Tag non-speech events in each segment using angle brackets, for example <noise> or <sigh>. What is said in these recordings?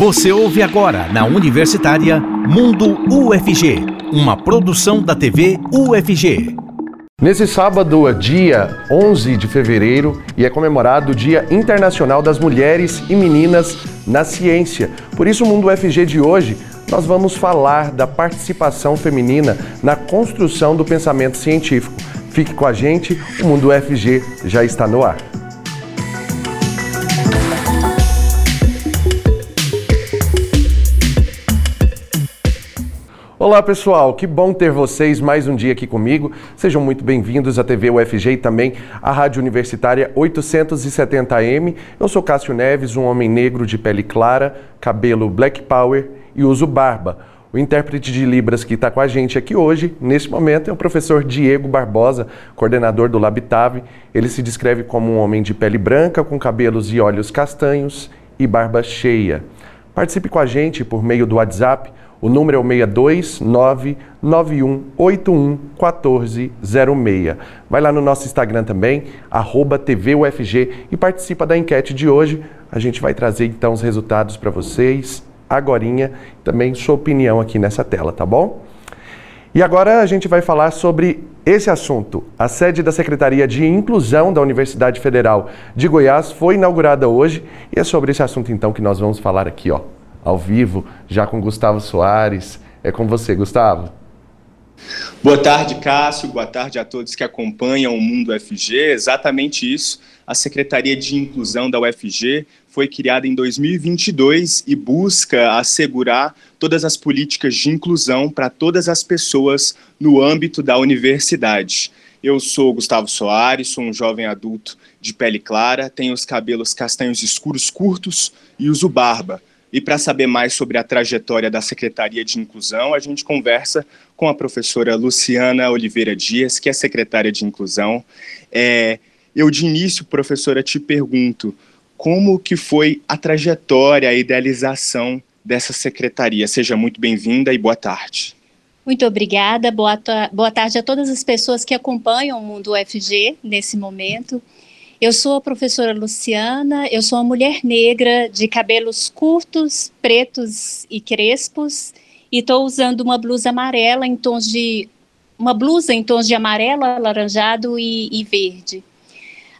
Você ouve agora na Universitária Mundo UFG, uma produção da TV UFG. Nesse sábado, é dia 11 de fevereiro, e é comemorado o Dia Internacional das Mulheres e Meninas na Ciência. Por isso, o Mundo UFG de hoje, nós vamos falar da participação feminina na construção do pensamento científico. Fique com a gente, o Mundo UFG já está no ar. Olá pessoal, que bom ter vocês mais um dia aqui comigo. Sejam muito bem-vindos à TV UFG e também à Rádio Universitária 870M. Eu sou Cássio Neves, um homem negro de pele clara, cabelo black power e uso barba. O intérprete de Libras que está com a gente aqui hoje, nesse momento, é o professor Diego Barbosa, coordenador do Labitave. Ele se descreve como um homem de pele branca, com cabelos e olhos castanhos e barba cheia. Participe com a gente por meio do WhatsApp o número é o 62991811406. Vai lá no nosso Instagram também, TVUFG e participa da enquete de hoje. A gente vai trazer então os resultados para vocês, agorinha, também sua opinião aqui nessa tela, tá bom? E agora a gente vai falar sobre esse assunto. A sede da Secretaria de Inclusão da Universidade Federal de Goiás foi inaugurada hoje e é sobre esse assunto então que nós vamos falar aqui, ó ao vivo, já com Gustavo Soares. É com você, Gustavo. Boa tarde, Cássio. Boa tarde a todos que acompanham o Mundo UFG. Exatamente isso. A Secretaria de Inclusão da UFG foi criada em 2022 e busca assegurar todas as políticas de inclusão para todas as pessoas no âmbito da universidade. Eu sou Gustavo Soares, sou um jovem adulto de pele clara, tenho os cabelos castanhos escuros curtos e uso barba. E para saber mais sobre a trajetória da Secretaria de Inclusão, a gente conversa com a professora Luciana Oliveira Dias, que é secretária de Inclusão. É, eu, de início, professora, te pergunto como que foi a trajetória, a idealização dessa secretaria. Seja muito bem-vinda e boa tarde. Muito obrigada, boa, boa tarde a todas as pessoas que acompanham o Mundo UFG nesse momento. Eu sou a professora Luciana, eu sou uma mulher negra de cabelos curtos, pretos e crespos, e estou usando uma blusa amarela em tons de uma blusa em tons de amarelo, alaranjado e, e verde.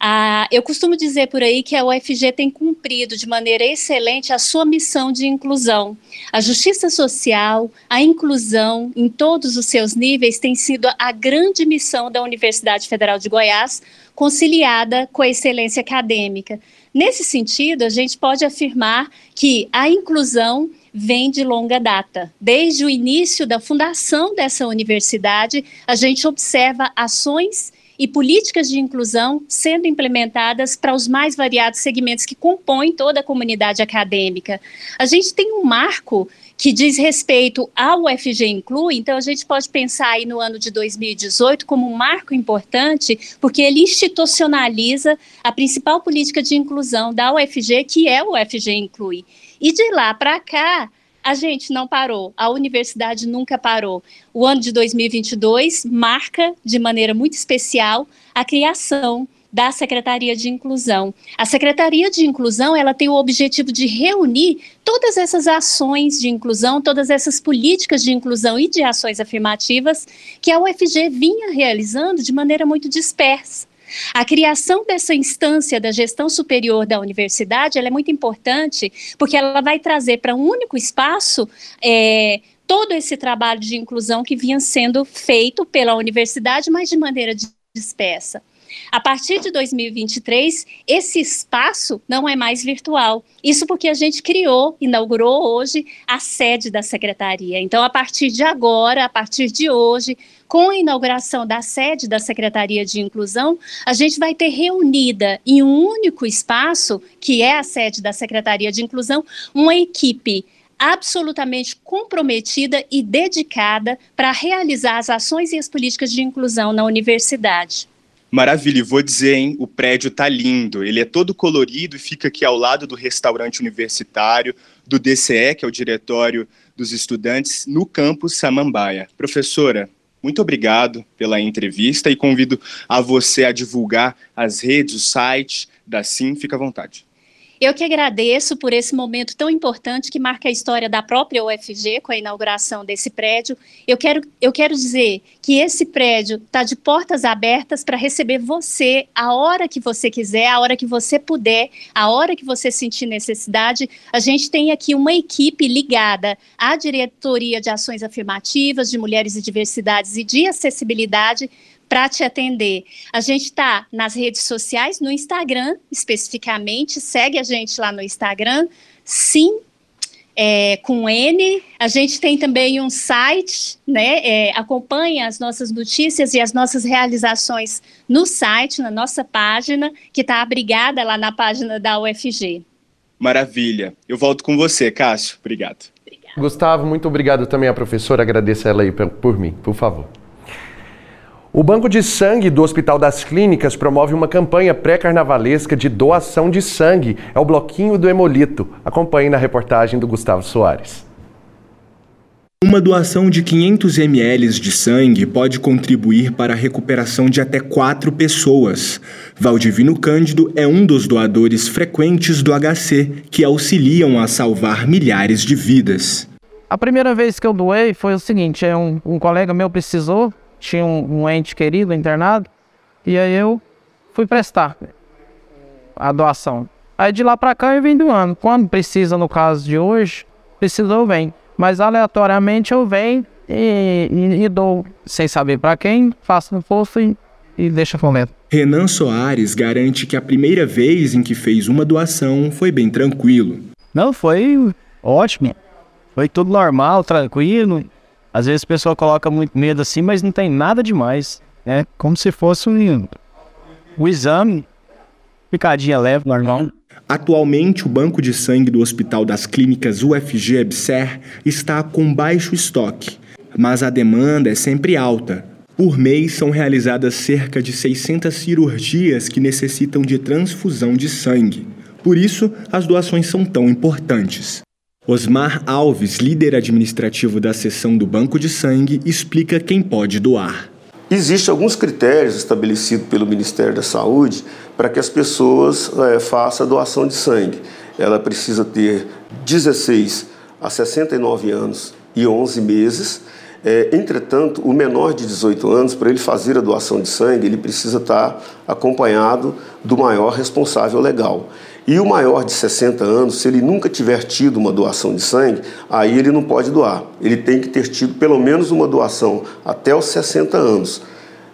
Ah, eu costumo dizer por aí que a UFG tem cumprido de maneira excelente a sua missão de inclusão. A justiça social, a inclusão em todos os seus níveis tem sido a grande missão da Universidade Federal de Goiás, conciliada com a excelência acadêmica. Nesse sentido, a gente pode afirmar que a inclusão vem de longa data. Desde o início da fundação dessa universidade, a gente observa ações e políticas de inclusão sendo implementadas para os mais variados segmentos que compõem toda a comunidade acadêmica. A gente tem um marco que diz respeito ao UFG Inclui, então a gente pode pensar aí no ano de 2018 como um marco importante, porque ele institucionaliza a principal política de inclusão da UFG, que é o UFG Inclui. E de lá para cá, a gente não parou, a universidade nunca parou. O ano de 2022 marca de maneira muito especial a criação da Secretaria de Inclusão. A Secretaria de Inclusão, ela tem o objetivo de reunir todas essas ações de inclusão, todas essas políticas de inclusão e de ações afirmativas que a UFG vinha realizando de maneira muito dispersa. A criação dessa instância da gestão superior da universidade é muito importante, porque ela vai trazer para um único espaço é, todo esse trabalho de inclusão que vinha sendo feito pela universidade, mas de maneira dispersa. A partir de 2023, esse espaço não é mais virtual. Isso porque a gente criou, inaugurou hoje a sede da secretaria. Então, a partir de agora, a partir de hoje, com a inauguração da sede da Secretaria de Inclusão, a gente vai ter reunida em um único espaço, que é a sede da Secretaria de Inclusão, uma equipe absolutamente comprometida e dedicada para realizar as ações e as políticas de inclusão na universidade. Maravilha, vou dizer, hein, o prédio tá lindo. Ele é todo colorido e fica aqui ao lado do restaurante universitário, do DCE, que é o Diretório dos Estudantes, no campus Samambaia. Professora, muito obrigado pela entrevista e convido a você a divulgar as redes, o site da Sim, fica à vontade. Eu que agradeço por esse momento tão importante que marca a história da própria UFG com a inauguração desse prédio. Eu quero, eu quero dizer que esse prédio está de portas abertas para receber você a hora que você quiser, a hora que você puder, a hora que você sentir necessidade. A gente tem aqui uma equipe ligada à Diretoria de Ações Afirmativas, de Mulheres e Diversidades e de Acessibilidade para te atender. A gente está nas redes sociais, no Instagram especificamente, segue a gente lá no Instagram, sim, é, com N. A gente tem também um site, né? É, acompanha as nossas notícias e as nossas realizações no site, na nossa página, que está abrigada lá na página da UFG. Maravilha. Eu volto com você, Cássio. Obrigado. Gustavo, muito obrigado também à professora. Agradeça ela aí por, por mim, por favor. O Banco de Sangue do Hospital das Clínicas promove uma campanha pré-carnavalesca de doação de sangue. É o Bloquinho do Hemolito. Acompanhe na reportagem do Gustavo Soares. Uma doação de 500 ml de sangue pode contribuir para a recuperação de até quatro pessoas. Valdivino Cândido é um dos doadores frequentes do HC, que auxiliam a salvar milhares de vidas. A primeira vez que eu doei foi o seguinte: é um, um colega meu precisou, tinha um, um ente querido internado, e aí eu fui prestar a doação. Aí de lá para cá eu vim doando. Quando precisa, no caso de hoje, precisou, vem. Mas aleatoriamente eu venho e, e, e dou, sem saber para quem, faço no posto e, e deixa comendo. Renan Soares garante que a primeira vez em que fez uma doação foi bem tranquilo. Não, foi ótimo. Foi tudo normal, tranquilo. Às vezes a pessoa coloca muito medo assim, mas não tem nada demais. É como se fosse um, um exame, picadinha leve, normal. Atualmente, o banco de sangue do Hospital das Clínicas UFG EBSER está com baixo estoque, mas a demanda é sempre alta. Por mês são realizadas cerca de 600 cirurgias que necessitam de transfusão de sangue. Por isso, as doações são tão importantes. Osmar Alves, líder administrativo da seção do Banco de Sangue, explica quem pode doar. Existem alguns critérios estabelecidos pelo Ministério da Saúde para que as pessoas é, façam a doação de sangue. Ela precisa ter 16 a 69 anos e 11 meses. É, entretanto, o menor de 18 anos, para ele fazer a doação de sangue, ele precisa estar acompanhado do maior responsável legal. E o maior de 60 anos, se ele nunca tiver tido uma doação de sangue, aí ele não pode doar. Ele tem que ter tido pelo menos uma doação até os 60 anos.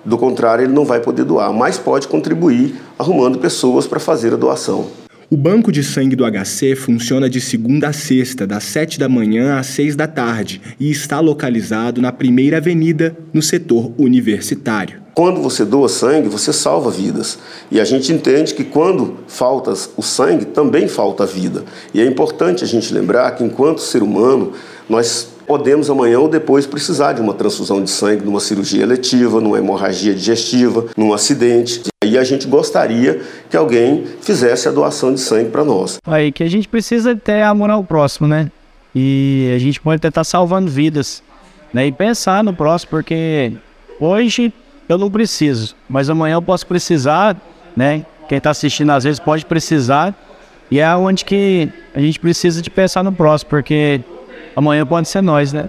Do contrário, ele não vai poder doar, mas pode contribuir arrumando pessoas para fazer a doação. O banco de sangue do HC funciona de segunda a sexta, das 7 da manhã às 6 da tarde, e está localizado na Primeira Avenida, no setor universitário. Quando você doa sangue, você salva vidas. E a gente entende que quando falta o sangue, também falta a vida. E é importante a gente lembrar que, enquanto ser humano, nós podemos amanhã ou depois precisar de uma transfusão de sangue numa cirurgia eletiva, numa hemorragia digestiva, num acidente. E a gente gostaria que alguém fizesse a doação de sangue para nós. Aí que a gente precisa ter amor ao próximo, né? E a gente pode tentar salvando vidas, né? E pensar no próximo, porque hoje eu não preciso, mas amanhã eu posso precisar, né? Quem está assistindo às vezes pode precisar, e é onde que a gente precisa de pensar no próximo, porque amanhã pode ser nós, né?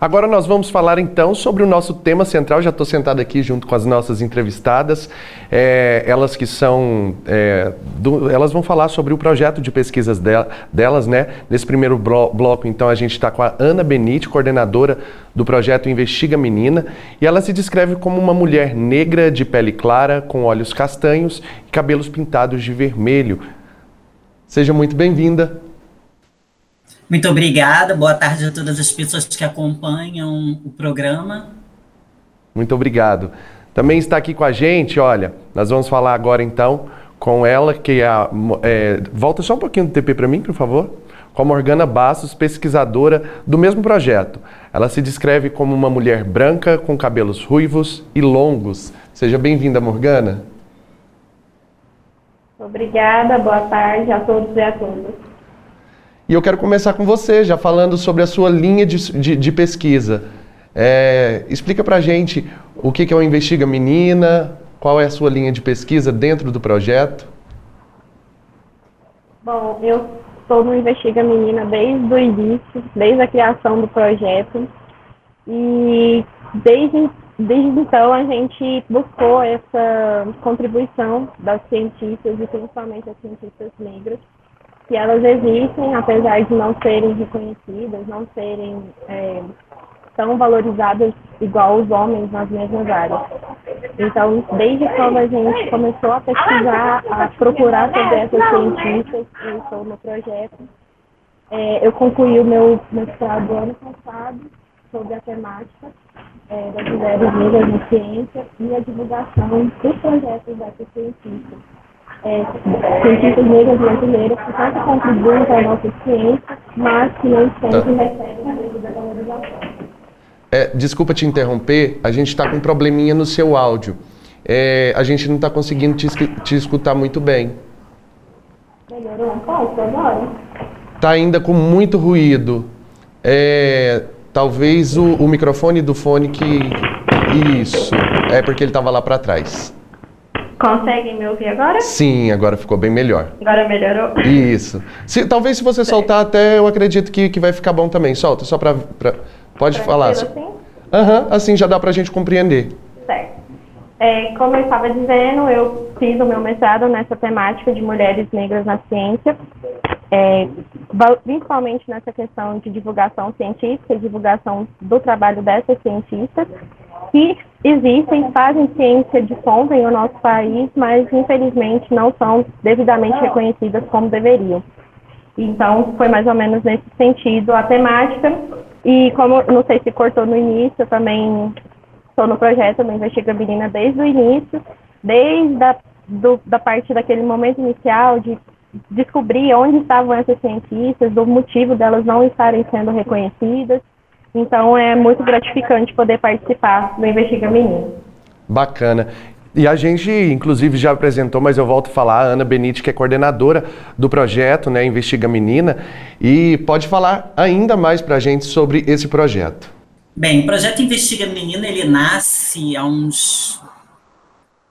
Agora nós vamos falar então sobre o nosso tema central. Já estou sentado aqui junto com as nossas entrevistadas, é, elas que são, é, do, elas vão falar sobre o projeto de pesquisas de, delas, né? Nesse primeiro bloco, então, a gente está com a Ana Benite, coordenadora do projeto Investiga Menina, e ela se descreve como uma mulher negra de pele clara, com olhos castanhos e cabelos pintados de vermelho. Seja muito bem-vinda. Muito obrigada, boa tarde a todas as pessoas que acompanham o programa. Muito obrigado. Também está aqui com a gente, olha, nós vamos falar agora então com ela, que é a. É, volta só um pouquinho do TP para mim, por favor. Com a Morgana Bastos, pesquisadora do mesmo projeto. Ela se descreve como uma mulher branca com cabelos ruivos e longos. Seja bem-vinda, Morgana. Obrigada, boa tarde a todos e a todas. E eu quero começar com você, já falando sobre a sua linha de, de, de pesquisa. É, explica pra gente o que, que é o Investiga Menina, Qual é a sua linha de pesquisa dentro do projeto? Bom, eu estou no Investiga Menina desde o início, desde a criação do projeto. E desde, desde então a gente buscou essa contribuição das cientistas e principalmente as cientistas negras, que elas existem, apesar de não serem reconhecidas, não serem é, tão valorizadas igual os homens nas mesmas áreas. Então, desde quando a gente começou a pesquisar, a procurar sobre essas cientistas, eu estou no projeto, é, eu concluí o meu mestrado ano passado sobre a temática é, das mulheres negras na ciência e a divulgação dos projetos dessas cientistas. É, cientistas negras brasileiras que tanto contribuem para a nossa ciência, mas que nem sempre tá. recebem a devida valorização. É, desculpa te interromper, a gente está com um probleminha no seu áudio. É, a gente não está conseguindo te, te, escutar muito bem. Melhorou um pouco agora? Está ainda com muito ruído. É, talvez o, o, microfone do fone que. Isso. É porque ele estava lá para trás. Conseguem me ouvir agora? Sim, agora ficou bem melhor. Agora melhorou? Isso. Se, talvez se você soltar até, eu acredito que, que vai ficar bom também. Solta, só para Pode falar. Assim? Aham, uhum, assim já dá para a gente compreender. Certo. É, como eu estava dizendo, eu fiz o meu mestrado nessa temática de mulheres negras na ciência, é, principalmente nessa questão de divulgação científica divulgação do trabalho dessas cientistas, que existem, fazem ciência de ponta em o nosso país, mas infelizmente não são devidamente reconhecidas como deveriam. Então, foi mais ou menos nesse sentido a temática. E como não sei se cortou no início, eu também estou no projeto no Investiga Menina desde o início, desde a do, da parte daquele momento inicial de descobrir onde estavam essas cientistas, do motivo delas não estarem sendo reconhecidas. Então é muito gratificante poder participar do Investiga Menina. Bacana. E a gente, inclusive, já apresentou, mas eu volto a falar, a Ana Benite, que é coordenadora do projeto, né, Investiga Menina, e pode falar ainda mais para a gente sobre esse projeto. Bem, o projeto Investiga Menina, ele nasce há uns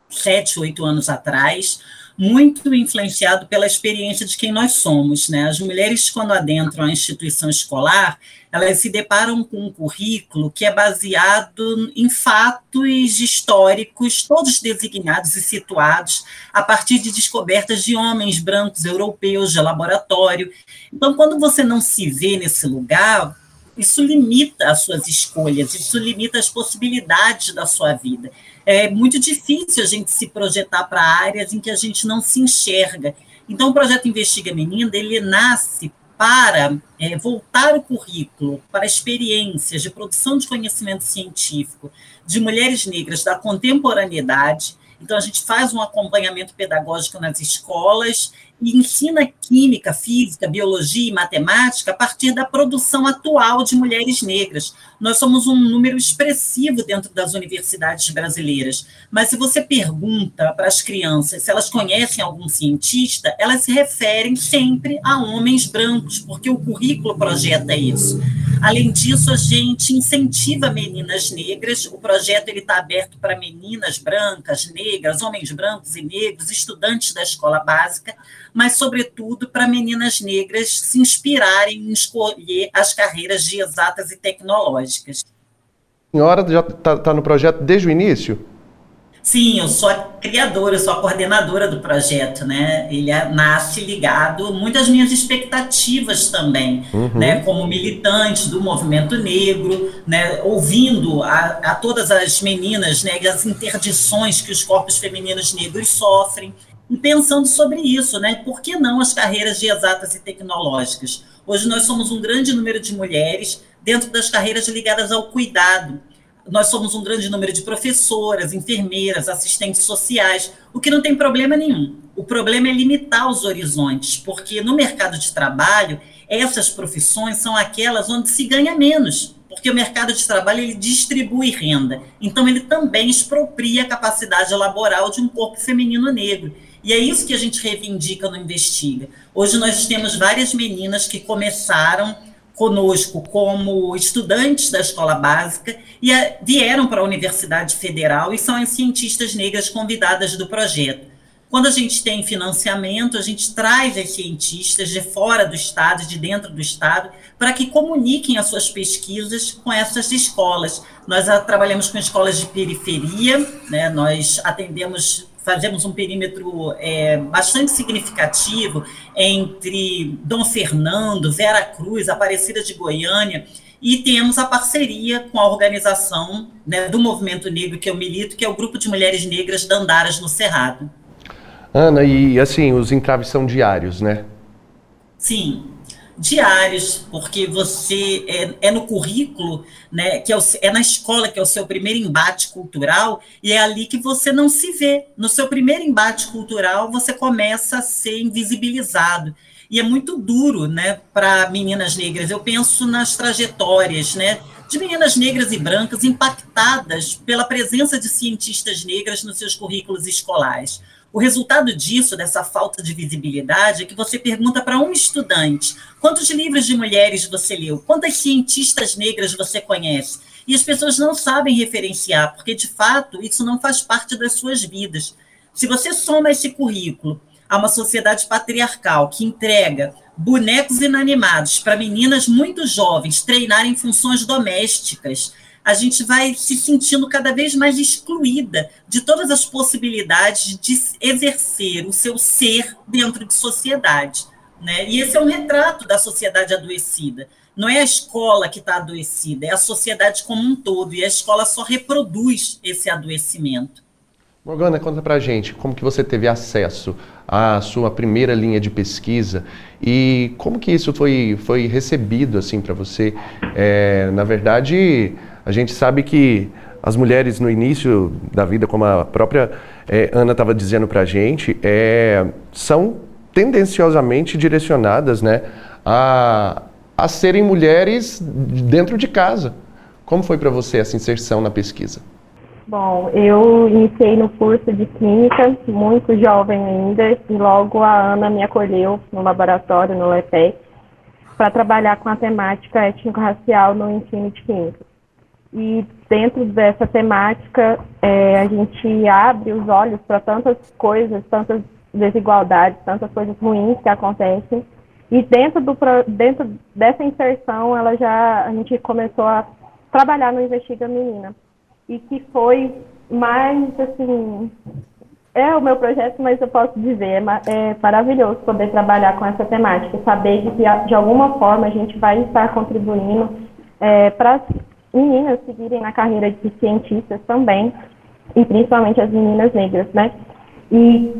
sete, oito anos atrás, muito influenciado pela experiência de quem nós somos. Né? As mulheres, quando adentram a instituição escolar, elas se deparam com um currículo que é baseado em fatos históricos, todos designados e situados a partir de descobertas de homens brancos europeus de laboratório. Então, quando você não se vê nesse lugar, isso limita as suas escolhas, isso limita as possibilidades da sua vida é muito difícil a gente se projetar para áreas em que a gente não se enxerga. Então, o projeto Investiga Menina, ele nasce para é, voltar o currículo para experiências de produção de conhecimento científico de mulheres negras da contemporaneidade. Então, a gente faz um acompanhamento pedagógico nas escolas e ensina química, física, biologia e matemática a partir da produção atual de mulheres negras. Nós somos um número expressivo dentro das universidades brasileiras, mas se você pergunta para as crianças se elas conhecem algum cientista, elas se referem sempre a homens brancos, porque o currículo projeta isso. Além disso, a gente incentiva meninas negras. O projeto ele está aberto para meninas brancas, negras, homens brancos e negros, estudantes da escola básica, mas, sobretudo, para meninas negras se inspirarem em escolher as carreiras de exatas e tecnológicas. A senhora já está tá no projeto desde o início? Sim, eu sou a criadora, eu sou a coordenadora do projeto, né? Ele é, nasce ligado muito às minhas expectativas também, uhum. né? Como militante do movimento negro, né? Ouvindo a, a todas as meninas, né? As interdições que os corpos femininos negros sofrem e pensando sobre isso, né? Por que não as carreiras de exatas e tecnológicas? Hoje nós somos um grande número de mulheres dentro das carreiras ligadas ao cuidado nós somos um grande número de professoras, enfermeiras, assistentes sociais, o que não tem problema nenhum. O problema é limitar os horizontes, porque no mercado de trabalho, essas profissões são aquelas onde se ganha menos, porque o mercado de trabalho ele distribui renda. Então, ele também expropria a capacidade laboral de um corpo feminino negro. E é isso que a gente reivindica no Investiga. Hoje nós temos várias meninas que começaram conosco como estudantes da escola básica e a, vieram para a Universidade Federal e são as cientistas negras convidadas do projeto. Quando a gente tem financiamento, a gente traz as cientistas de fora do estado, de dentro do estado, para que comuniquem as suas pesquisas com essas escolas. Nós a, trabalhamos com escolas de periferia, né, nós atendemos fazemos um perímetro é, bastante significativo entre Dom Fernando, Vera Cruz, Aparecida de Goiânia, e temos a parceria com a organização né, do movimento negro que eu milito, que é o Grupo de Mulheres Negras Dandaras no Cerrado. Ana, e assim, os entraves são diários, né? Sim, diários, porque você é, é no currículo, né, que é, o, é, na escola que é o seu primeiro embate cultural, e é ali que você não se vê. No seu primeiro embate cultural, você começa a ser invisibilizado. E é muito duro, né, para meninas negras. Eu penso nas trajetórias, né, de meninas negras e brancas impactadas pela presença de cientistas negras nos seus currículos escolares. O resultado disso, dessa falta de visibilidade, é que você pergunta para um estudante quantos livros de mulheres você leu, quantas cientistas negras você conhece. E as pessoas não sabem referenciar, porque de fato isso não faz parte das suas vidas. Se você soma esse currículo a uma sociedade patriarcal que entrega bonecos inanimados para meninas muito jovens treinarem funções domésticas, a gente vai se sentindo cada vez mais excluída de todas as possibilidades de exercer o seu ser dentro de sociedade. Né? E esse é um retrato da sociedade adoecida. Não é a escola que está adoecida, é a sociedade como um todo. E a escola só reproduz esse adoecimento. Morgana, conta pra gente como que você teve acesso à sua primeira linha de pesquisa e como que isso foi, foi recebido assim para você. É, na verdade, a gente sabe que as mulheres no início da vida, como a própria é, Ana estava dizendo para a gente, é, são tendenciosamente direcionadas né, a, a serem mulheres dentro de casa. Como foi para você essa inserção na pesquisa? Bom, eu iniciei no curso de Química, muito jovem ainda, e logo a Ana me acolheu no laboratório, no LEPEC, para trabalhar com a temática étnico-racial no ensino de Química. E dentro dessa temática, é, a gente abre os olhos para tantas coisas, tantas desigualdades, tantas coisas ruins que acontecem. E dentro, do, dentro dessa inserção, ela já, a gente começou a trabalhar no Investiga Menina. E que foi mais, assim, é o meu projeto, mas eu posso dizer, é, é maravilhoso poder trabalhar com essa temática, saber que de alguma forma a gente vai estar contribuindo é, para meninas seguirem na carreira de cientistas também, e principalmente as meninas negras, né? E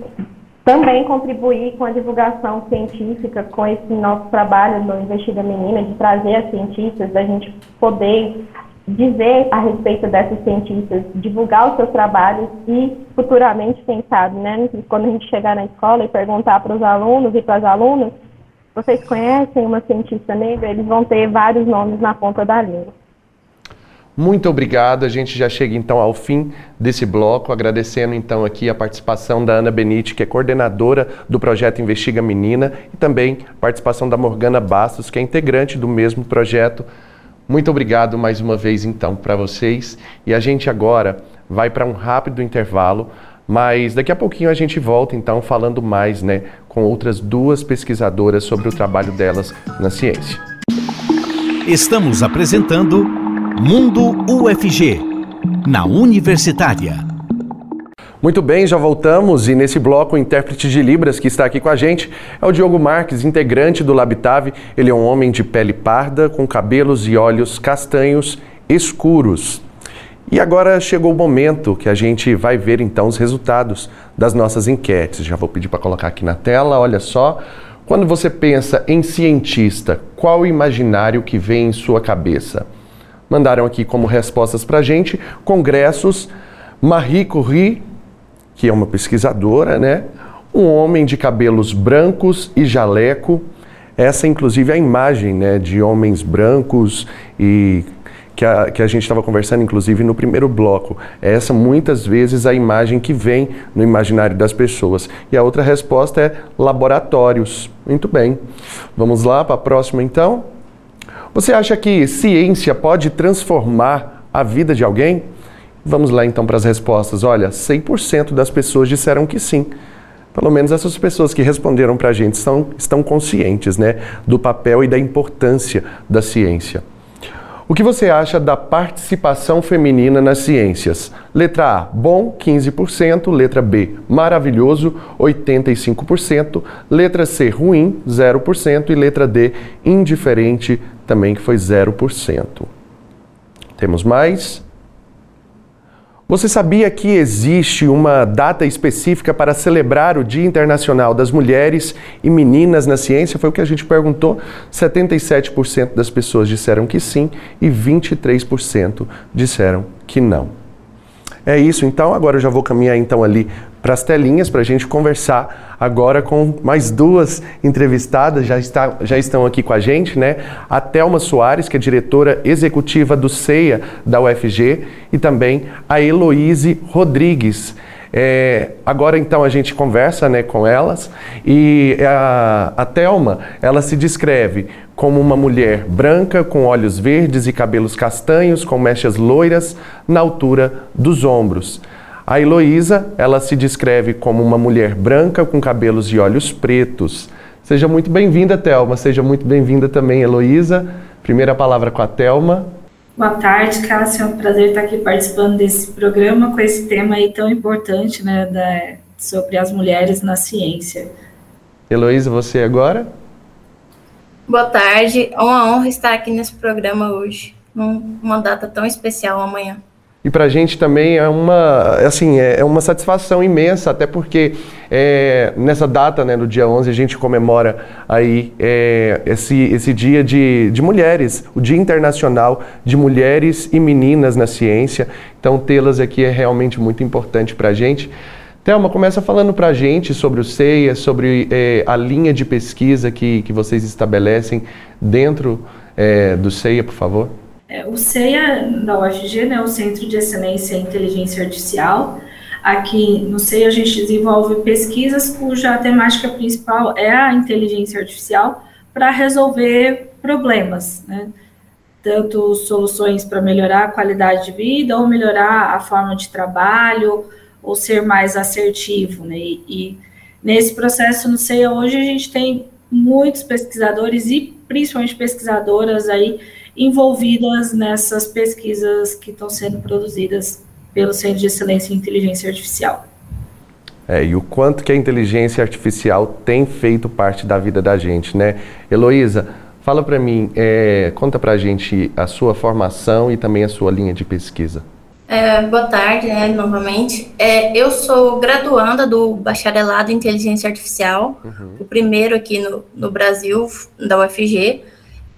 também contribuir com a divulgação científica, com esse nosso trabalho no Investiga Menina, de trazer as cientistas, da gente poder dizer a respeito dessas cientistas, divulgar os seus trabalhos e futuramente, quem sabe, né, quando a gente chegar na escola e perguntar para os alunos e para as alunas, vocês conhecem uma cientista negra? Eles vão ter vários nomes na ponta da língua. Muito obrigado. A gente já chega então ao fim desse bloco, agradecendo então aqui a participação da Ana Benite, que é coordenadora do projeto Investiga Menina, e também a participação da Morgana Bastos, que é integrante do mesmo projeto. Muito obrigado mais uma vez então para vocês. E a gente agora vai para um rápido intervalo, mas daqui a pouquinho a gente volta então falando mais, né, com outras duas pesquisadoras sobre o trabalho delas na ciência. Estamos apresentando Mundo UFG, na Universitária. Muito bem, já voltamos e nesse bloco o intérprete de Libras que está aqui com a gente é o Diogo Marques, integrante do Labitave. Ele é um homem de pele parda, com cabelos e olhos castanhos escuros. E agora chegou o momento que a gente vai ver então os resultados das nossas enquetes. Já vou pedir para colocar aqui na tela, olha só. Quando você pensa em cientista, qual o imaginário que vem em sua cabeça? Mandaram aqui como respostas para a gente congressos Marie Curie, que é uma pesquisadora, né? Um homem de cabelos brancos e jaleco. Essa, inclusive, é a imagem né, de homens brancos e que a, que a gente estava conversando, inclusive, no primeiro bloco. Essa, muitas vezes, a imagem que vem no imaginário das pessoas. E a outra resposta é laboratórios. Muito bem. Vamos lá para a próxima, então? Você acha que ciência pode transformar a vida de alguém? Vamos lá então para as respostas. Olha, 100% das pessoas disseram que sim. Pelo menos essas pessoas que responderam para a gente são, estão conscientes né, do papel e da importância da ciência. O que você acha da participação feminina nas ciências? Letra A, bom, 15%. Letra B, maravilhoso, 85%. Letra C, ruim, 0%. E letra D, indiferente, também que foi 0%. Temos mais? Você sabia que existe uma data específica para celebrar o Dia Internacional das Mulheres e Meninas na Ciência? Foi o que a gente perguntou. 77% das pessoas disseram que sim e 23% disseram que não. É isso, então agora eu já vou caminhar então ali para as telinhas para a gente conversar agora com mais duas entrevistadas, já, está, já estão aqui com a gente, né? A Thelma Soares, que é diretora executiva do CEIA da UFG, e também a Heloíse Rodrigues. É, agora então a gente conversa né, com elas e a, a Thelma, ela se descreve como uma mulher branca com olhos verdes e cabelos castanhos com mechas loiras na altura dos ombros. A Heloísa, ela se descreve como uma mulher branca com cabelos e olhos pretos. Seja muito bem-vinda, Thelma. Seja muito bem-vinda também, Heloísa. Primeira palavra com a Thelma. Boa tarde, Cássio. É um prazer estar aqui participando desse programa com esse tema aí tão importante, né, da, sobre as mulheres na ciência. Heloísa, você agora? Boa tarde. É uma honra estar aqui nesse programa hoje, numa data tão especial amanhã. E para a gente também é uma, assim, é, é uma satisfação imensa, até porque é, nessa data, né, no dia 11, a gente comemora aí é, esse, esse dia de, de mulheres, o Dia Internacional de Mulheres e Meninas na Ciência. Então, tê-las aqui é realmente muito importante para a gente. Thelma, começa falando para a gente sobre o CEIA, sobre é, a linha de pesquisa que, que vocês estabelecem dentro é, do CEIA, por favor. É, o CEA da UFG, né, o Centro de Excelência em Inteligência Artificial, aqui no CEA a gente desenvolve pesquisas cuja temática principal é a inteligência artificial para resolver problemas, né, tanto soluções para melhorar a qualidade de vida ou melhorar a forma de trabalho ou ser mais assertivo, né, e, e nesse processo no CEA hoje a gente tem muitos pesquisadores e principalmente pesquisadoras aí envolvidas nessas pesquisas que estão sendo produzidas pelo Centro de Excelência em Inteligência Artificial. É, e o quanto que a inteligência artificial tem feito parte da vida da gente, né? Heloísa, fala para mim, é, conta para a gente a sua formação e também a sua linha de pesquisa. É, boa tarde, né, novamente. É, eu sou graduanda do bacharelado em inteligência artificial, uhum. o primeiro aqui no, no Brasil, da UFG.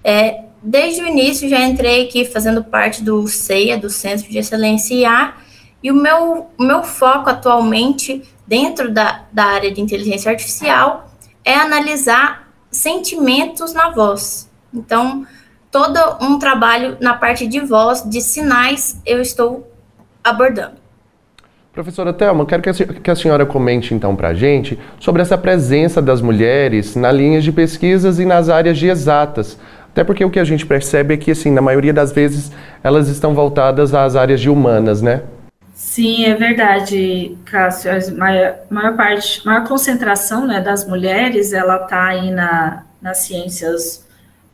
É, desde o início já entrei aqui fazendo parte do CEIA, do Centro de Excelência IA, e o meu, o meu foco atualmente dentro da, da área de inteligência artificial é analisar sentimentos na voz. Então, todo um trabalho na parte de voz, de sinais, eu estou abordando. Professora Thelma, quero que a senhora comente então para a gente sobre essa presença das mulheres na linha de pesquisas e nas áreas de exatas. Até porque o que a gente percebe é que, assim, na maioria das vezes, elas estão voltadas às áreas de humanas, né? Sim, é verdade, Cássio. A maior, maior parte, maior concentração né, das mulheres, ela está aí na, nas ciências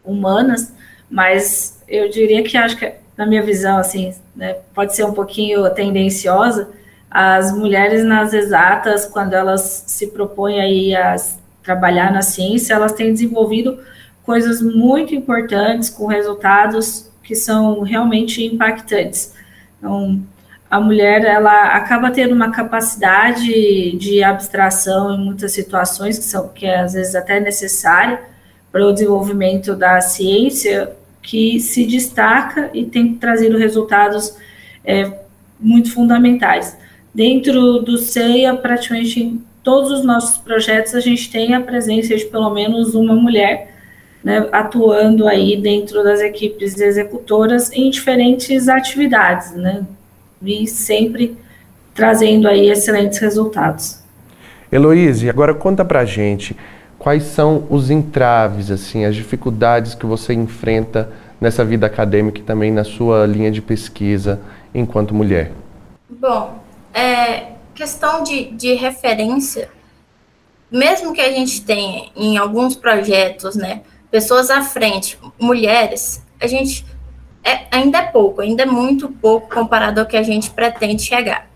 humanas, mas eu diria que acho que, na minha visão, assim, né, pode ser um pouquinho tendenciosa, as mulheres nas exatas, quando elas se propõem aí a trabalhar na ciência, elas têm desenvolvido coisas muito importantes, com resultados que são realmente impactantes. Então, a mulher ela acaba tendo uma capacidade de abstração em muitas situações que são que é às vezes até necessária para o desenvolvimento da ciência que se destaca e tem trazido resultados é, muito fundamentais. Dentro do CEIA, praticamente em todos os nossos projetos, a gente tem a presença de pelo menos uma mulher né, atuando aí dentro das equipes executoras em diferentes atividades, né, e sempre trazendo aí excelentes resultados. Heloíse, agora conta pra gente quais são os entraves, assim, as dificuldades que você enfrenta nessa vida acadêmica e também na sua linha de pesquisa enquanto mulher? Bom, é, questão de, de referência, mesmo que a gente tenha em alguns projetos, né, pessoas à frente, mulheres, a gente é, ainda é pouco, ainda é muito pouco comparado ao que a gente pretende chegar.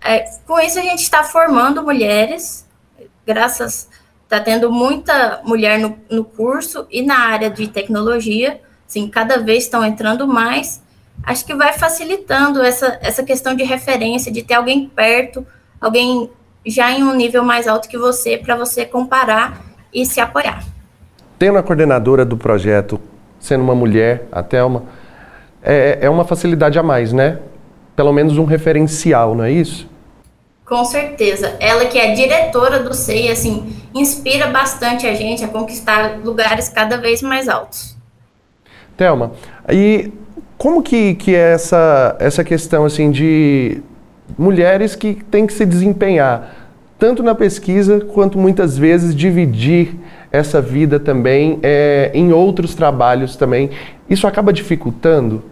É, com isso, a gente está formando mulheres, graças, está tendo muita mulher no, no curso e na área de tecnologia, assim, cada vez estão entrando mais, acho que vai facilitando essa, essa questão de referência, de ter alguém perto, alguém já em um nível mais alto que você, para você comparar e se apoiar. Tendo a coordenadora do projeto sendo uma mulher, a Thelma, é, é uma facilidade a mais, né? Pelo menos um referencial, não é isso? Com certeza. Ela que é diretora do SEI, assim, inspira bastante a gente a conquistar lugares cada vez mais altos. Thelma, e como que, que é essa, essa questão assim de mulheres que têm que se desempenhar tanto na pesquisa quanto muitas vezes dividir essa vida também é, em outros trabalhos também. Isso acaba dificultando?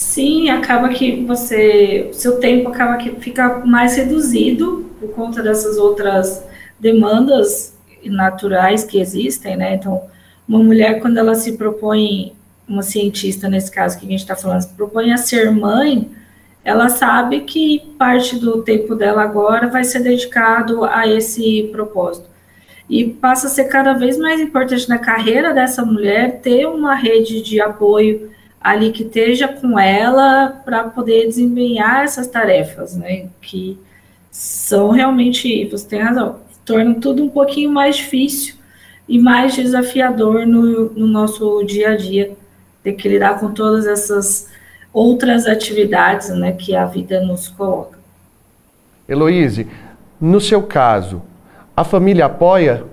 Sim, acaba que você, seu tempo acaba que fica mais reduzido por conta dessas outras demandas naturais que existem, né? Então, uma mulher quando ela se propõe uma cientista, nesse caso que a gente está falando, se propõe a ser mãe, ela sabe que parte do tempo dela agora vai ser dedicado a esse propósito. E passa a ser cada vez mais importante na carreira dessa mulher ter uma rede de apoio ali que esteja com ela para poder desempenhar essas tarefas, né? Que são realmente, você tem razão, tornam tudo um pouquinho mais difícil e mais desafiador no, no nosso dia a dia ter que lidar com todas essas outras atividades né, que a vida nos coloca. Heloíse, no seu caso, a família apoia?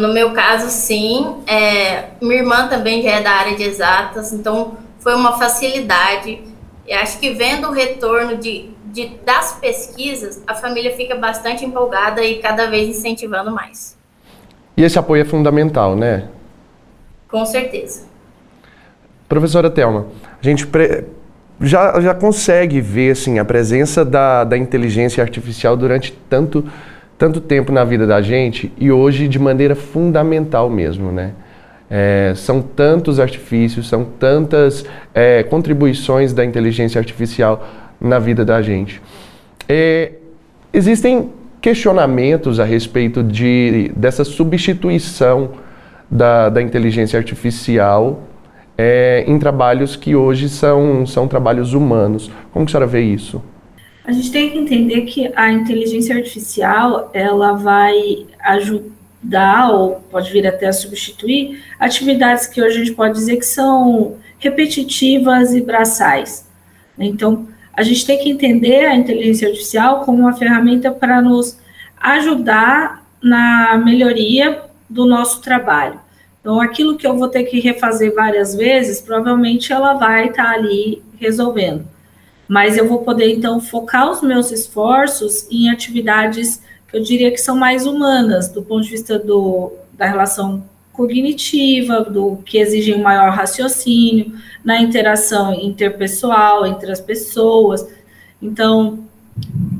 no meu caso, sim. É, minha irmã também já é da área de exatas, então foi uma facilidade. Eu acho que vendo o retorno de, de, das pesquisas, a família fica bastante empolgada e cada vez incentivando mais. E esse apoio é fundamental, né? Com certeza. Professora Thelma, a gente já, já consegue ver assim, a presença da, da inteligência artificial durante tanto, tanto tempo na vida da gente e hoje de maneira fundamental mesmo, né? É, são tantos artifícios, são tantas é, contribuições da inteligência artificial na vida da gente. É, existem questionamentos a respeito de, dessa substituição da, da inteligência artificial é, em trabalhos que hoje são, são trabalhos humanos. Como que a senhora vê isso? A gente tem que entender que a inteligência artificial ela vai ajudar ou pode vir até a substituir atividades que hoje a gente pode dizer que são repetitivas e braçais. Então, a gente tem que entender a inteligência artificial como uma ferramenta para nos ajudar na melhoria do nosso trabalho. Então, aquilo que eu vou ter que refazer várias vezes, provavelmente ela vai estar tá ali resolvendo. Mas eu vou poder, então, focar os meus esforços em atividades eu diria que são mais humanas, do ponto de vista do, da relação cognitiva, do que exigem um maior raciocínio, na interação interpessoal entre as pessoas. Então,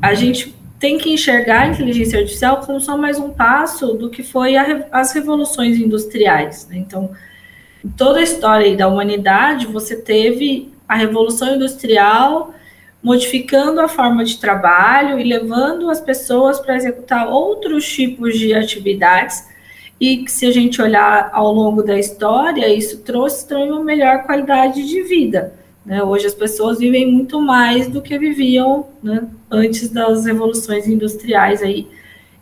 a gente tem que enxergar a inteligência artificial como só mais um passo do que foi a, as revoluções industriais. Né? Então, em toda a história da humanidade, você teve a revolução industrial modificando a forma de trabalho e levando as pessoas para executar outros tipos de atividades. E se a gente olhar ao longo da história, isso trouxe também uma melhor qualidade de vida. Né? Hoje as pessoas vivem muito mais do que viviam né, antes das revoluções industriais aí.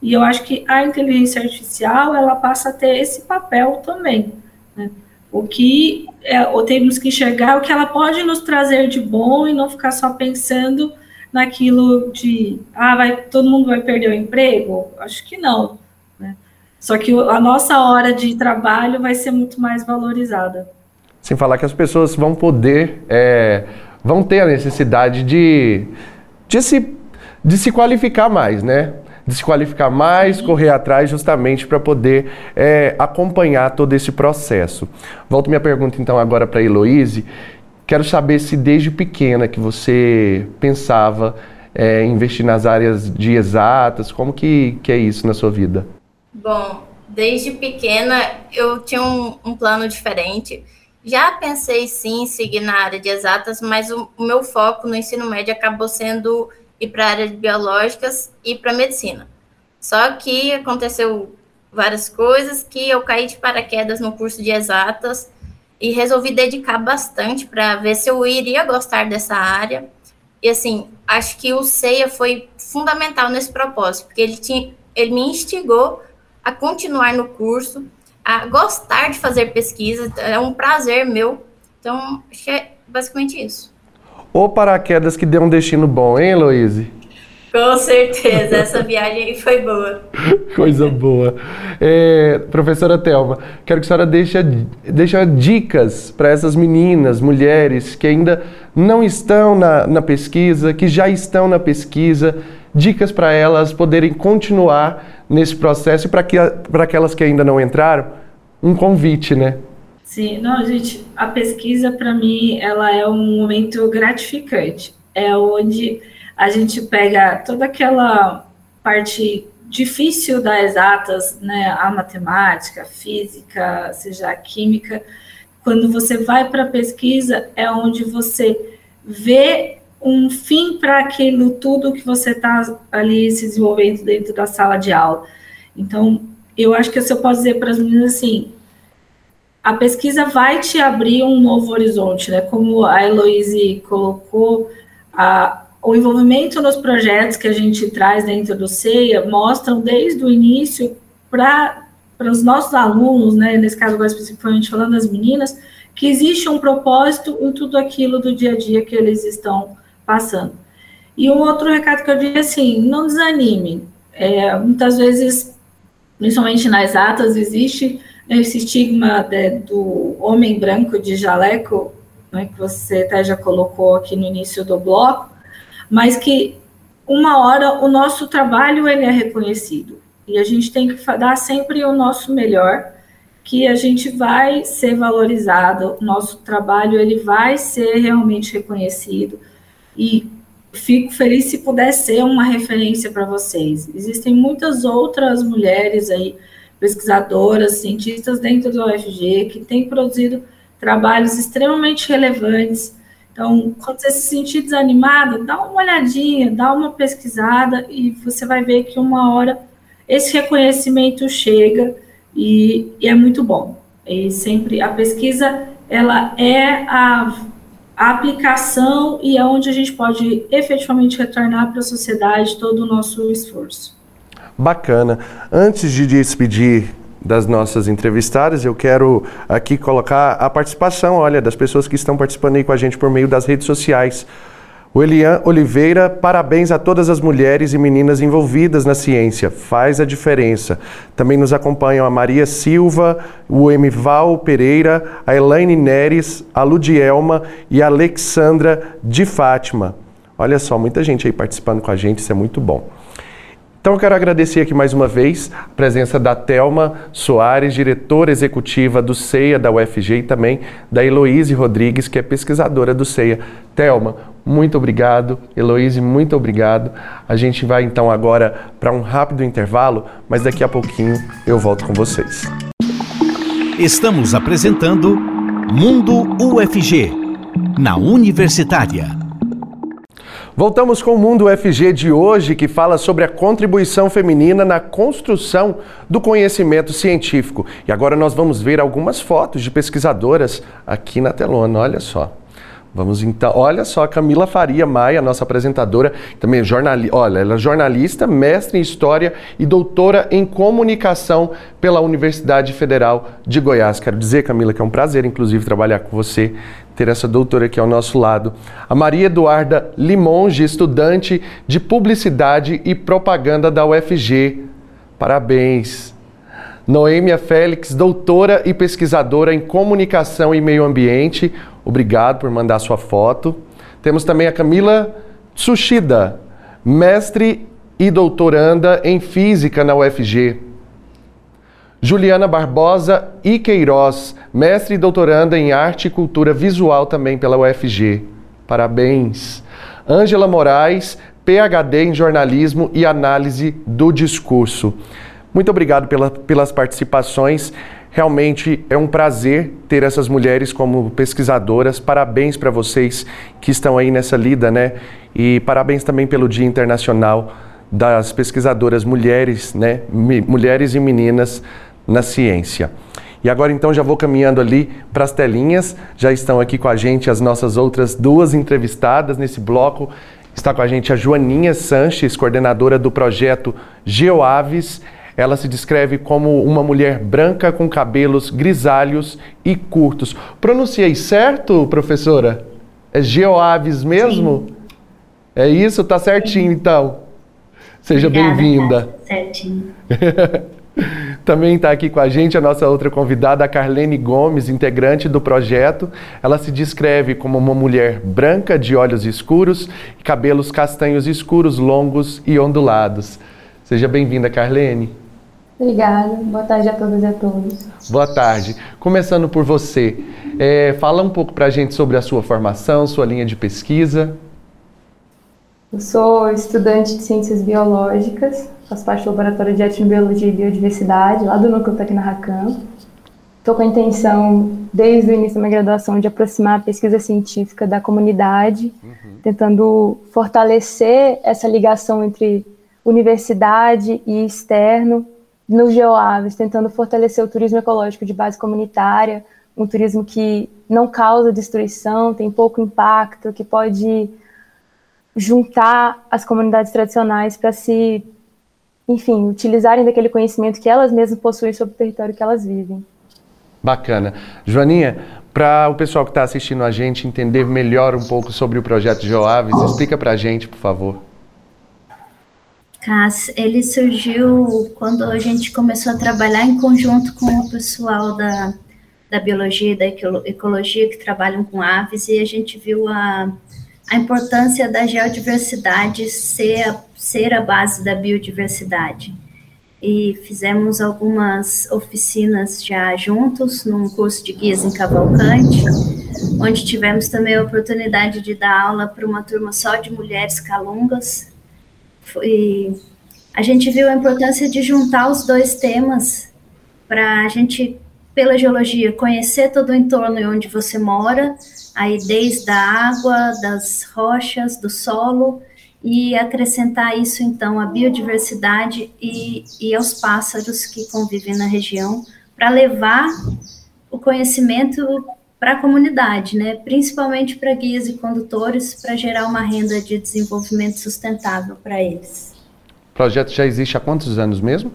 E eu acho que a inteligência artificial ela passa a ter esse papel também. Né? O que é, ou temos que enxergar o que ela pode nos trazer de bom e não ficar só pensando naquilo de ah, vai, todo mundo vai perder o emprego? Acho que não. Né? Só que a nossa hora de trabalho vai ser muito mais valorizada. Sem falar que as pessoas vão poder, é, vão ter a necessidade de, de, se, de se qualificar mais, né? Desqualificar mais, correr atrás, justamente para poder é, acompanhar todo esse processo. Volto minha pergunta então agora para a Heloíse. Quero saber se desde pequena que você pensava é, investir nas áreas de exatas, como que, que é isso na sua vida? Bom, desde pequena eu tinha um, um plano diferente. Já pensei sim em seguir na área de exatas, mas o, o meu foco no ensino médio acabou sendo ir para a área de biológicas e para medicina. Só que aconteceu várias coisas que eu caí de paraquedas no curso de exatas e resolvi dedicar bastante para ver se eu iria gostar dessa área. E assim, acho que o CEIA foi fundamental nesse propósito, porque ele, tinha, ele me instigou a continuar no curso, a gostar de fazer pesquisa, é um prazer meu. Então, acho que é basicamente isso. O paraquedas que deu um destino bom, hein, Heloíse? Com certeza, essa viagem foi boa. <laughs> Coisa boa. É, professora Thelma, quero que a senhora deixe, deixe dicas para essas meninas, mulheres que ainda não estão na, na pesquisa, que já estão na pesquisa, dicas para elas poderem continuar nesse processo e para que, aquelas que ainda não entraram, um convite, né? Sim, não, gente, a pesquisa para mim ela é um momento gratificante. É onde a gente pega toda aquela parte difícil das exatas, né, a matemática, a física, seja a química, quando você vai para a pesquisa é onde você vê um fim para aquilo tudo que você está ali se desenvolvendo dentro da sala de aula. Então, eu acho que eu posso dizer para as meninas assim, a pesquisa vai te abrir um novo horizonte, né? Como a Heloise colocou, a, o envolvimento nos projetos que a gente traz dentro do CEIA mostram desde o início para os nossos alunos, né, nesse caso agora especificamente falando das meninas, que existe um propósito em tudo aquilo do dia a dia que eles estão passando. E um outro recado que eu diria assim, não desanime. É, muitas vezes, principalmente nas atas, existe esse estigma do homem branco de jaleco, né, que você até já colocou aqui no início do bloco, mas que uma hora o nosso trabalho ele é reconhecido e a gente tem que dar sempre o nosso melhor, que a gente vai ser valorizado, nosso trabalho ele vai ser realmente reconhecido e fico feliz se puder ser uma referência para vocês. Existem muitas outras mulheres aí pesquisadoras, cientistas dentro do UFG, que têm produzido trabalhos extremamente relevantes. Então, quando você se sentir desanimada, dá uma olhadinha, dá uma pesquisada e você vai ver que uma hora esse reconhecimento chega e, e é muito bom. E sempre a pesquisa ela é a, a aplicação e é onde a gente pode efetivamente retornar para a sociedade todo o nosso esforço. Bacana. Antes de despedir das nossas entrevistadas, eu quero aqui colocar a participação, olha, das pessoas que estão participando aí com a gente por meio das redes sociais. O Elian Oliveira, parabéns a todas as mulheres e meninas envolvidas na ciência, faz a diferença. Também nos acompanham a Maria Silva, o Emival Pereira, a Elaine Neres, a Ludielma e a Alexandra de Fátima. Olha só, muita gente aí participando com a gente, isso é muito bom. Então eu quero agradecer aqui mais uma vez a presença da Telma Soares, diretora executiva do CEIA da UFG e também da Heloíse Rodrigues, que é pesquisadora do CEIA. Telma, muito obrigado. Heloíse, muito obrigado. A gente vai então agora para um rápido intervalo, mas daqui a pouquinho eu volto com vocês. Estamos apresentando Mundo UFG, na Universitária. Voltamos com o Mundo UFG de hoje, que fala sobre a contribuição feminina na construção do conhecimento científico. E agora nós vamos ver algumas fotos de pesquisadoras aqui na telona, olha só. Vamos então, olha só, Camila Faria Maia, nossa apresentadora, também jornalista, olha, ela é jornalista, mestre em História e doutora em Comunicação pela Universidade Federal de Goiás. Quero dizer, Camila, que é um prazer, inclusive, trabalhar com você, ter essa doutora aqui ao nosso lado. A Maria Eduarda Limonge, estudante de Publicidade e Propaganda da UFG. Parabéns! Noêmia Félix, doutora e pesquisadora em Comunicação e Meio Ambiente, Obrigado por mandar sua foto. Temos também a Camila Tsushida, mestre e doutoranda em Física na UFG. Juliana Barbosa e Queiroz, mestre e doutoranda em Arte e Cultura Visual também pela UFG. Parabéns. Ângela Moraes, PhD em Jornalismo e Análise do Discurso. Muito obrigado pela, pelas participações. Realmente é um prazer ter essas mulheres como pesquisadoras. Parabéns para vocês que estão aí nessa lida, né? E parabéns também pelo Dia Internacional das Pesquisadoras Mulheres, né? Mulheres e Meninas na ciência. E agora então já vou caminhando ali para as telinhas. Já estão aqui com a gente as nossas outras duas entrevistadas nesse bloco. Está com a gente a Joaninha Sanches, coordenadora do projeto GeoAves. Ela se descreve como uma mulher branca com cabelos grisalhos e curtos. Pronunciei certo, professora? É GeoAves mesmo? Sim. É isso? Tá certinho então. Seja bem-vinda. Certinho. <laughs> Também está aqui com a gente a nossa outra convidada, a Carlene Gomes, integrante do projeto. Ela se descreve como uma mulher branca, de olhos escuros e cabelos castanhos escuros, longos e ondulados. Seja bem-vinda, Carlene. Obrigada. Boa tarde a todas e a todos. Boa tarde. Começando por você, é, fala um pouco para a gente sobre a sua formação, sua linha de pesquisa. Eu sou estudante de Ciências Biológicas, faço parte do Laboratório de Etnobiologia e Biodiversidade, lá do Núcleo Tecnarracan. Estou com a intenção, desde o início da minha graduação, de aproximar a pesquisa científica da comunidade, uhum. tentando fortalecer essa ligação entre universidade e externo no GeoAves, tentando fortalecer o turismo ecológico de base comunitária, um turismo que não causa destruição, tem pouco impacto, que pode juntar as comunidades tradicionais para se enfim, utilizarem daquele conhecimento que elas mesmas possuem sobre o território que elas vivem. Bacana. Joaninha, para o pessoal que está assistindo a gente entender melhor um pouco sobre o projeto Geoaves, explica para a gente, por favor. Cass, ele surgiu quando a gente começou a trabalhar em conjunto com o pessoal da, da biologia e da ecologia que trabalham com aves e a gente viu a a importância da geodiversidade ser a, ser a base da biodiversidade. E fizemos algumas oficinas já juntos, num curso de guias em Cavalcante, onde tivemos também a oportunidade de dar aula para uma turma só de mulheres calungas. A gente viu a importância de juntar os dois temas para a gente, pela geologia, conhecer todo o entorno onde você mora, aí desde a água, das rochas, do solo, e acrescentar isso então à biodiversidade e, e aos pássaros que convivem na região, para levar o conhecimento para a comunidade, né? principalmente para guias e condutores, para gerar uma renda de desenvolvimento sustentável para eles. O projeto já existe há quantos anos mesmo?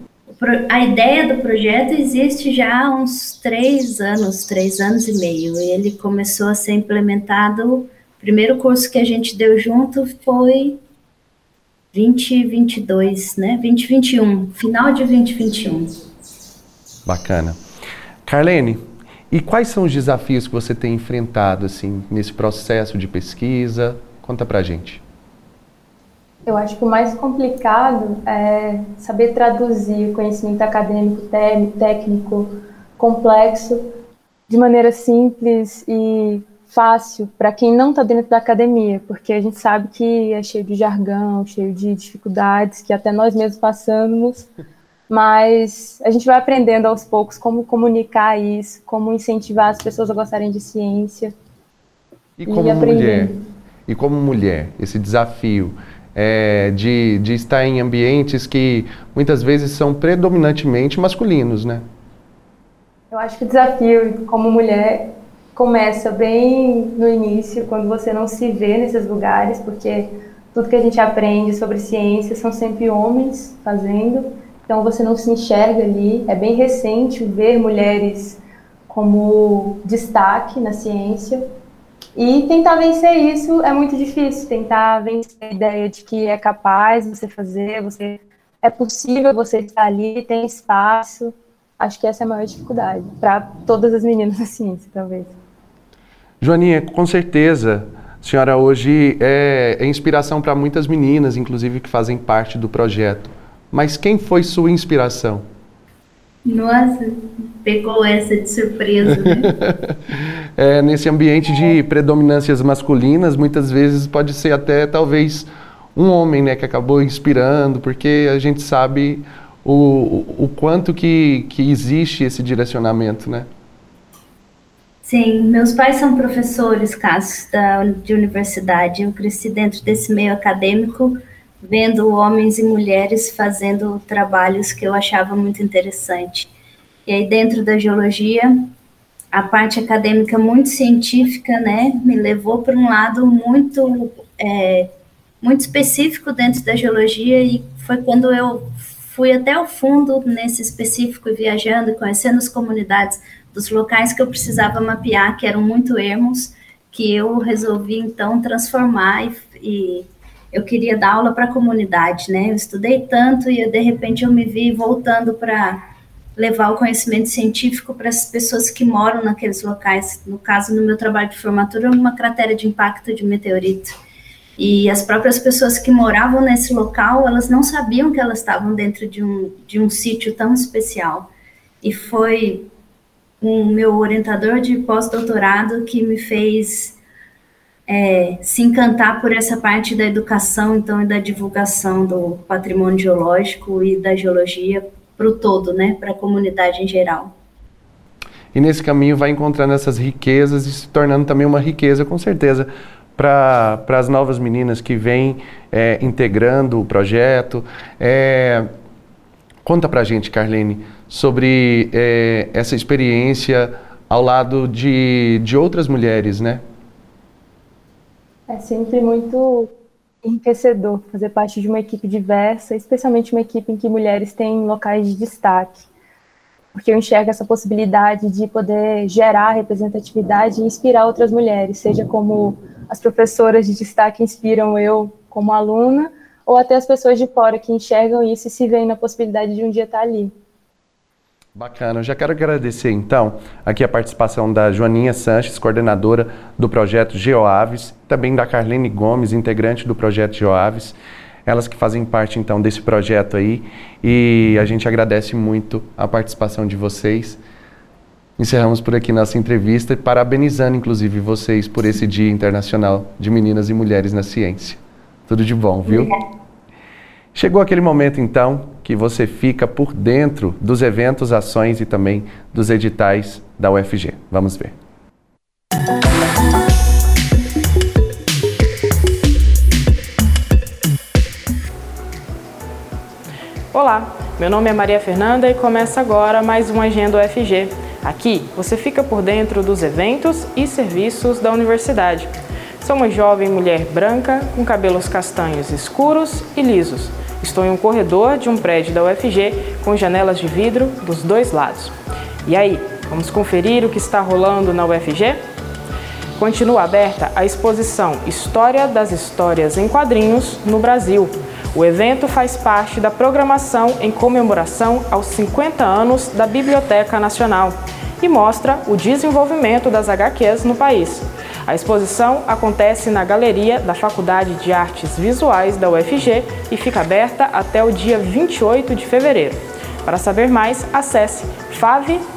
a ideia do projeto existe já há uns três anos, três anos e meio. Ele começou a ser implementado. O primeiro curso que a gente deu junto foi 2022, né? 2021, final de 2021. Bacana. Carlene, e quais são os desafios que você tem enfrentado assim nesse processo de pesquisa? Conta pra gente. Eu acho que o mais complicado é saber traduzir o conhecimento acadêmico, técnico, complexo, de maneira simples e fácil para quem não está dentro da academia, porque a gente sabe que é cheio de jargão, cheio de dificuldades que até nós mesmos passamos, <laughs> mas a gente vai aprendendo aos poucos como comunicar isso, como incentivar as pessoas a gostarem de ciência. E como e mulher, e como mulher, esse desafio é, de, de estar em ambientes que muitas vezes são predominantemente masculinos, né? Eu acho que o desafio como mulher começa bem no início, quando você não se vê nesses lugares, porque tudo que a gente aprende sobre ciência são sempre homens fazendo, então você não se enxerga ali. É bem recente ver mulheres como destaque na ciência. E tentar vencer isso é muito difícil. Tentar vencer a ideia de que é capaz você fazer, você é possível você estar ali, tem espaço. Acho que essa é a maior dificuldade para todas as meninas da ciência, talvez. Joaninha, com certeza A senhora hoje é, é inspiração para muitas meninas, inclusive que fazem parte do projeto. Mas quem foi sua inspiração? Nossa, pegou essa de surpresa, né? <laughs> é, nesse ambiente de predominâncias masculinas, muitas vezes pode ser até talvez um homem, né, que acabou inspirando, porque a gente sabe o, o quanto que, que existe esse direcionamento, né? Sim, meus pais são professores, Casos, da, de universidade. Eu cresci dentro desse meio acadêmico, vendo homens e mulheres fazendo trabalhos que eu achava muito interessante. E aí, dentro da geologia, a parte acadêmica muito científica, né, me levou para um lado muito, é, muito específico dentro da geologia e foi quando eu fui até o fundo nesse específico, viajando, conhecendo as comunidades, dos locais que eu precisava mapear, que eram muito ermos, que eu resolvi então transformar e, e eu queria dar aula para a comunidade, né? Eu estudei tanto e eu, de repente eu me vi voltando para levar o conhecimento científico para as pessoas que moram naqueles locais. No caso, no meu trabalho de formatura, uma cratera de impacto de meteorito. E as próprias pessoas que moravam nesse local, elas não sabiam que elas estavam dentro de um, de um sítio tão especial. E foi o meu orientador de pós-doutorado que me fez é, se encantar por essa parte da educação, então, e da divulgação do patrimônio geológico e da geologia para o todo, né, para a comunidade em geral. E nesse caminho vai encontrando essas riquezas e se tornando também uma riqueza, com certeza, para as novas meninas que vêm é, integrando o projeto. É, conta para a gente, Carlene, sobre é, essa experiência ao lado de, de outras mulheres, né? É sempre muito enriquecedor fazer parte de uma equipe diversa, especialmente uma equipe em que mulheres têm locais de destaque, porque eu enxergo essa possibilidade de poder gerar representatividade e inspirar outras mulheres, seja como as professoras de destaque inspiram eu como aluna, ou até as pessoas de fora que enxergam isso e se veem na possibilidade de um dia estar ali. Bacana, eu já quero agradecer então aqui a participação da Joaninha Sanches, coordenadora do projeto GeoAves, também da Carlene Gomes, integrante do projeto GeoAves, elas que fazem parte então desse projeto aí e a gente agradece muito a participação de vocês. Encerramos por aqui nossa entrevista, parabenizando inclusive vocês por esse Dia Internacional de Meninas e Mulheres na Ciência. Tudo de bom, viu? Chegou aquele momento então que você fica por dentro dos eventos, ações e também dos editais da UFG. Vamos ver. Olá, meu nome é Maria Fernanda e começa agora mais um Agenda UFG. Aqui você fica por dentro dos eventos e serviços da universidade. Sou uma jovem mulher branca com cabelos castanhos escuros e lisos Estou em um corredor de um prédio da UFG com janelas de vidro dos dois lados. E aí, vamos conferir o que está rolando na UFG? Continua aberta a exposição História das Histórias em Quadrinhos no Brasil. O evento faz parte da programação em comemoração aos 50 anos da Biblioteca Nacional e mostra o desenvolvimento das HQs no país. A exposição acontece na galeria da Faculdade de Artes Visuais da UFG e fica aberta até o dia 28 de fevereiro. Para saber mais, acesse fave.ufg.br.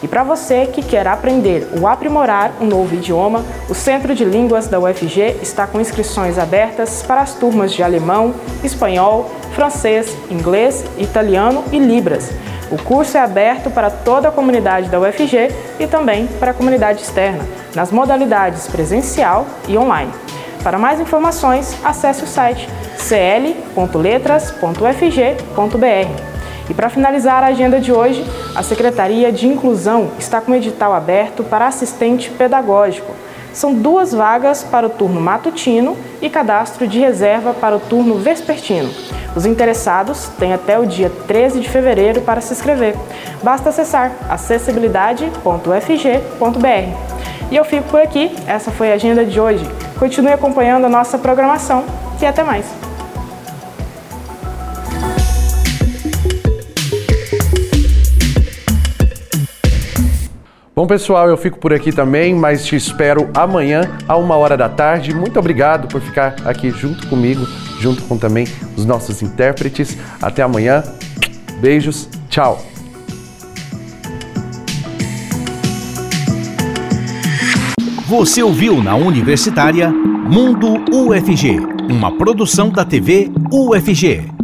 E para você que quer aprender ou aprimorar um novo idioma, o Centro de Línguas da UFG está com inscrições abertas para as turmas de alemão, espanhol, francês, inglês, italiano e libras. O curso é aberto para toda a comunidade da UFG e também para a comunidade externa, nas modalidades presencial e online. Para mais informações, acesse o site cl.letras.ufg.br. E para finalizar a agenda de hoje, a Secretaria de Inclusão está com edital aberto para assistente pedagógico. São duas vagas para o turno matutino e cadastro de reserva para o turno vespertino. Os interessados têm até o dia 13 de fevereiro para se inscrever. Basta acessar acessibilidade.fg.br. E eu fico por aqui, essa foi a agenda de hoje. Continue acompanhando a nossa programação e até mais! Bom, pessoal, eu fico por aqui também, mas te espero amanhã, a uma hora da tarde. Muito obrigado por ficar aqui junto comigo, junto com também os nossos intérpretes. Até amanhã. Beijos. Tchau. Você ouviu na Universitária Mundo UFG, uma produção da TV UFG.